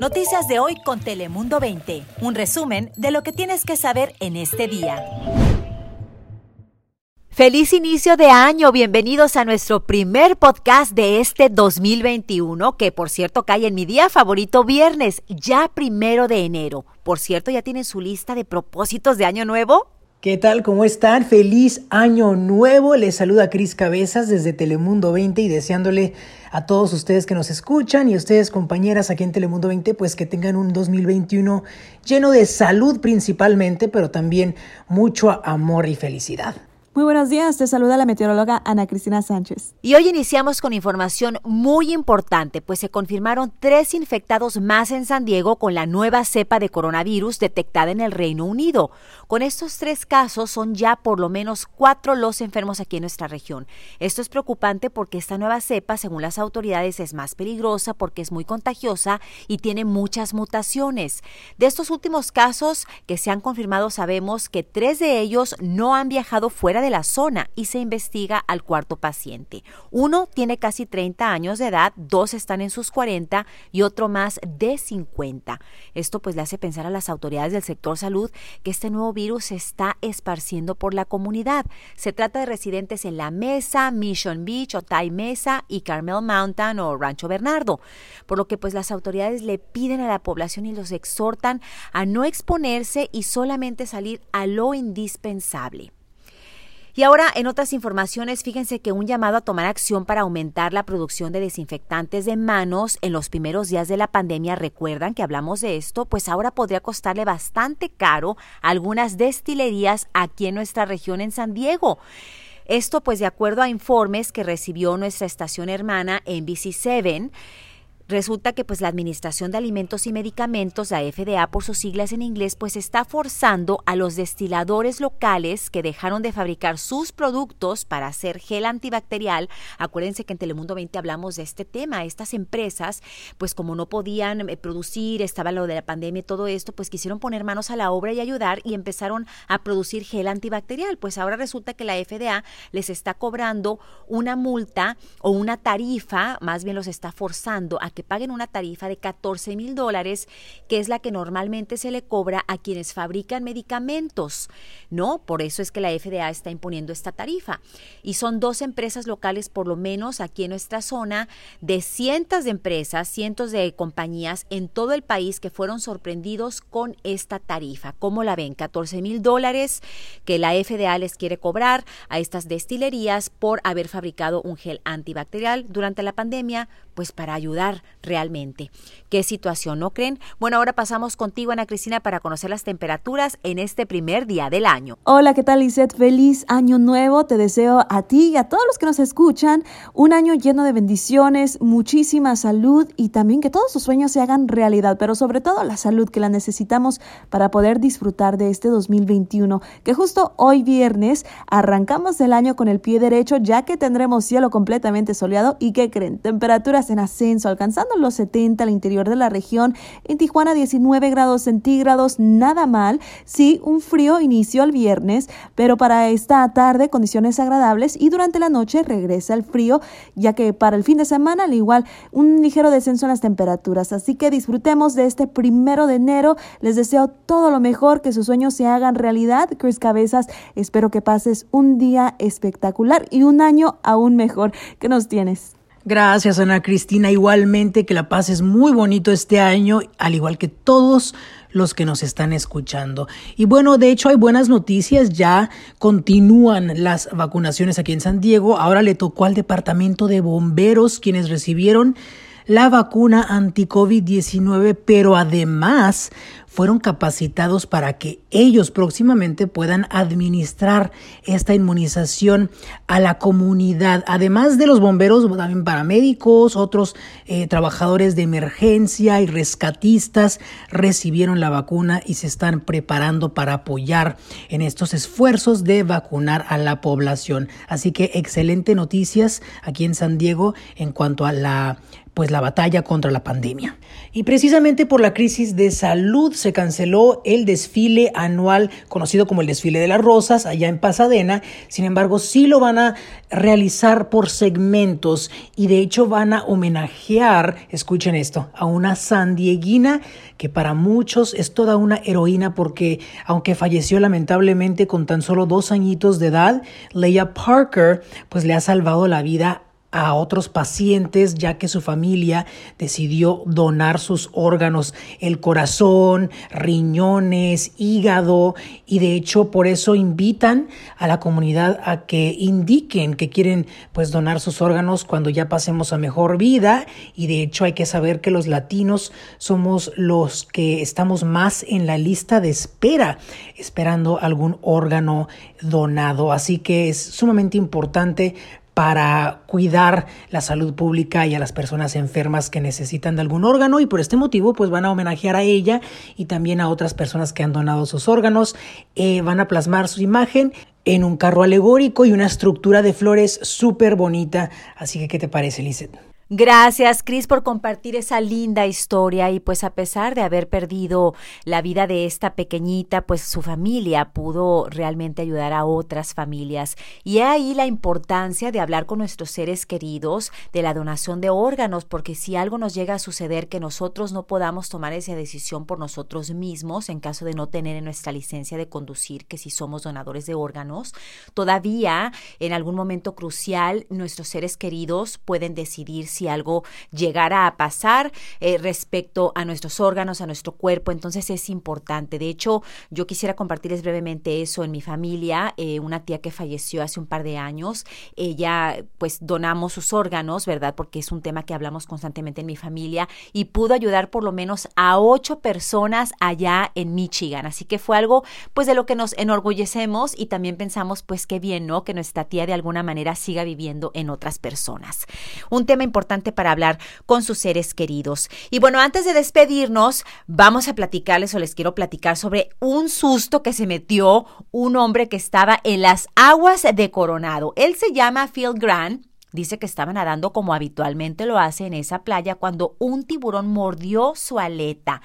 Noticias de hoy con Telemundo 20. Un resumen de lo que tienes que saber en este día. Feliz inicio de año, bienvenidos a nuestro primer podcast de este 2021, que por cierto cae en mi día favorito viernes, ya primero de enero. Por cierto, ¿ya tienen su lista de propósitos de año nuevo? ¿Qué tal? ¿Cómo están? Feliz año nuevo. Les saluda Cris Cabezas desde Telemundo 20 y deseándole a todos ustedes que nos escuchan y a ustedes compañeras aquí en Telemundo 20 pues que tengan un 2021 lleno de salud principalmente, pero también mucho amor y felicidad. Muy buenos días, te saluda la meteoróloga Ana Cristina Sánchez. Y hoy iniciamos con información muy importante, pues se confirmaron tres infectados más en San Diego con la nueva cepa de coronavirus detectada en el Reino Unido. Con estos tres casos son ya por lo menos cuatro los enfermos aquí en nuestra región. Esto es preocupante porque esta nueva cepa, según las autoridades, es más peligrosa porque es muy contagiosa y tiene muchas mutaciones. De estos últimos casos que se han confirmado, sabemos que tres de ellos no han viajado fuera de de la zona y se investiga al cuarto paciente. Uno tiene casi 30 años de edad, dos están en sus 40 y otro más de 50. Esto pues le hace pensar a las autoridades del sector salud que este nuevo virus se está esparciendo por la comunidad. Se trata de residentes en La Mesa, Mission Beach, Otay Mesa y Carmel Mountain o Rancho Bernardo, por lo que pues las autoridades le piden a la población y los exhortan a no exponerse y solamente salir a lo indispensable. Y ahora, en otras informaciones, fíjense que un llamado a tomar acción para aumentar la producción de desinfectantes de manos en los primeros días de la pandemia, recuerdan que hablamos de esto, pues ahora podría costarle bastante caro a algunas destilerías aquí en nuestra región en San Diego. Esto pues de acuerdo a informes que recibió nuestra estación hermana NBC7 Resulta que pues la Administración de Alimentos y Medicamentos, la FDA por sus siglas en inglés, pues está forzando a los destiladores locales que dejaron de fabricar sus productos para hacer gel antibacterial. Acuérdense que en Telemundo 20 hablamos de este tema. Estas empresas, pues como no podían eh, producir, estaba lo de la pandemia y todo esto, pues quisieron poner manos a la obra y ayudar y empezaron a producir gel antibacterial. Pues ahora resulta que la FDA les está cobrando una multa o una tarifa, más bien los está forzando a que paguen una tarifa de 14 mil dólares, que es la que normalmente se le cobra a quienes fabrican medicamentos. No, por eso es que la FDA está imponiendo esta tarifa. Y son dos empresas locales, por lo menos aquí en nuestra zona, de cientos de empresas, cientos de compañías en todo el país que fueron sorprendidos con esta tarifa. ¿Cómo la ven? 14 mil dólares que la FDA les quiere cobrar a estas destilerías por haber fabricado un gel antibacterial durante la pandemia, pues para ayudar realmente. ¿Qué situación no creen? Bueno, ahora pasamos contigo, Ana Cristina, para conocer las temperaturas en este primer día del año. Hola, ¿qué tal, Lisette? Feliz año nuevo. Te deseo a ti y a todos los que nos escuchan un año lleno de bendiciones, muchísima salud y también que todos sus sueños se hagan realidad, pero sobre todo la salud que la necesitamos para poder disfrutar de este 2021, que justo hoy viernes arrancamos el año con el pie derecho, ya que tendremos cielo completamente soleado y que creen temperaturas en ascenso, alcanzando los 70 al interior de la región. En Tijuana 19 grados centígrados, nada mal. Sí, un frío inició el viernes, pero para esta tarde condiciones agradables y durante la noche regresa el frío, ya que para el fin de semana al igual un ligero descenso en las temperaturas. Así que disfrutemos de este primero de enero. Les deseo todo lo mejor, que sus sueños se hagan realidad. Chris Cabezas, espero que pases un día espectacular y un año aún mejor. ¿Qué nos tienes? Gracias, Ana Cristina. Igualmente que la paz es muy bonito este año, al igual que todos los que nos están escuchando. Y bueno, de hecho hay buenas noticias, ya continúan las vacunaciones aquí en San Diego. Ahora le tocó al Departamento de Bomberos quienes recibieron la vacuna anti-COVID-19, pero además fueron capacitados para que ellos próximamente puedan administrar esta inmunización a la comunidad. Además de los bomberos, también paramédicos, otros eh, trabajadores de emergencia y rescatistas recibieron la vacuna y se están preparando para apoyar en estos esfuerzos de vacunar a la población. Así que excelente noticias aquí en San Diego en cuanto a la pues la batalla contra la pandemia. Y precisamente por la crisis de salud se canceló el desfile anual conocido como el desfile de las rosas allá en Pasadena. Sin embargo, sí lo van a realizar por segmentos y de hecho van a homenajear, escuchen esto, a una sandieguina que para muchos es toda una heroína porque aunque falleció lamentablemente con tan solo dos añitos de edad, Leia Parker pues le ha salvado la vida a otros pacientes ya que su familia decidió donar sus órganos, el corazón, riñones, hígado y de hecho por eso invitan a la comunidad a que indiquen que quieren pues donar sus órganos cuando ya pasemos a mejor vida. Y de hecho hay que saber que los latinos somos los que estamos más en la lista de espera esperando algún órgano donado. Así que es sumamente importante para cuidar la salud pública y a las personas enfermas que necesitan de algún órgano y por este motivo pues van a homenajear a ella y también a otras personas que han donado sus órganos, eh, van a plasmar su imagen en un carro alegórico y una estructura de flores súper bonita, así que ¿qué te parece Lizeth? Gracias, Cris, por compartir esa linda historia y pues a pesar de haber perdido la vida de esta pequeñita, pues su familia pudo realmente ayudar a otras familias. Y ahí la importancia de hablar con nuestros seres queridos de la donación de órganos, porque si algo nos llega a suceder que nosotros no podamos tomar esa decisión por nosotros mismos, en caso de no tener en nuestra licencia de conducir que si somos donadores de órganos, todavía en algún momento crucial nuestros seres queridos pueden decidir si algo llegara a pasar eh, respecto a nuestros órganos, a nuestro cuerpo. Entonces es importante. De hecho, yo quisiera compartirles brevemente eso en mi familia. Eh, una tía que falleció hace un par de años, ella pues donamos sus órganos, ¿verdad? Porque es un tema que hablamos constantemente en mi familia y pudo ayudar por lo menos a ocho personas allá en Michigan. Así que fue algo pues de lo que nos enorgullecemos y también pensamos pues qué bien, ¿no? Que nuestra tía de alguna manera siga viviendo en otras personas. Un tema importante para hablar con sus seres queridos. Y bueno, antes de despedirnos, vamos a platicarles o les quiero platicar sobre un susto que se metió un hombre que estaba en las aguas de Coronado. Él se llama Phil Grant. Dice que estaba nadando como habitualmente lo hace en esa playa cuando un tiburón mordió su aleta.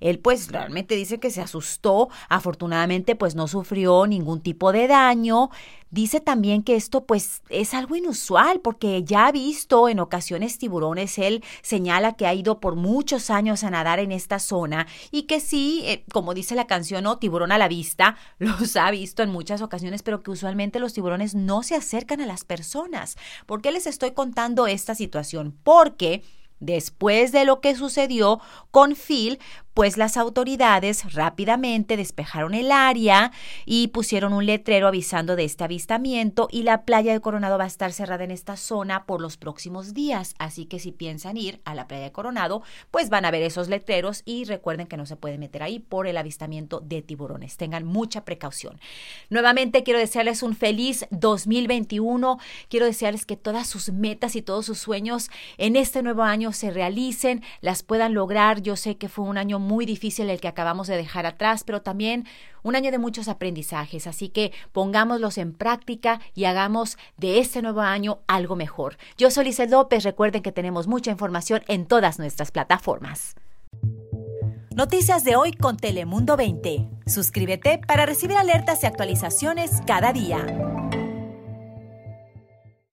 Él pues realmente dice que se asustó, afortunadamente pues no sufrió ningún tipo de daño. Dice también que esto pues es algo inusual porque ya ha visto en ocasiones tiburones. Él señala que ha ido por muchos años a nadar en esta zona y que sí, eh, como dice la canción, ¿no? tiburón a la vista, los ha visto en muchas ocasiones, pero que usualmente los tiburones no se acercan a las personas. ¿Por qué les estoy contando esta situación? Porque Después de lo que sucedió con Phil, pues las autoridades rápidamente despejaron el área y pusieron un letrero avisando de este avistamiento y la playa de Coronado va a estar cerrada en esta zona por los próximos días. Así que si piensan ir a la playa de Coronado, pues van a ver esos letreros y recuerden que no se puede meter ahí por el avistamiento de tiburones. Tengan mucha precaución. Nuevamente quiero desearles un feliz 2021. Quiero desearles que todas sus metas y todos sus sueños en este nuevo año se realicen, las puedan lograr. Yo sé que fue un muy difícil el que acabamos de dejar atrás, pero también un año de muchos aprendizajes, así que pongámoslos en práctica y hagamos de este nuevo año algo mejor. Yo soy Lice López, recuerden que tenemos mucha información en todas nuestras plataformas. Noticias de hoy con Telemundo 20. Suscríbete para recibir alertas y actualizaciones cada día.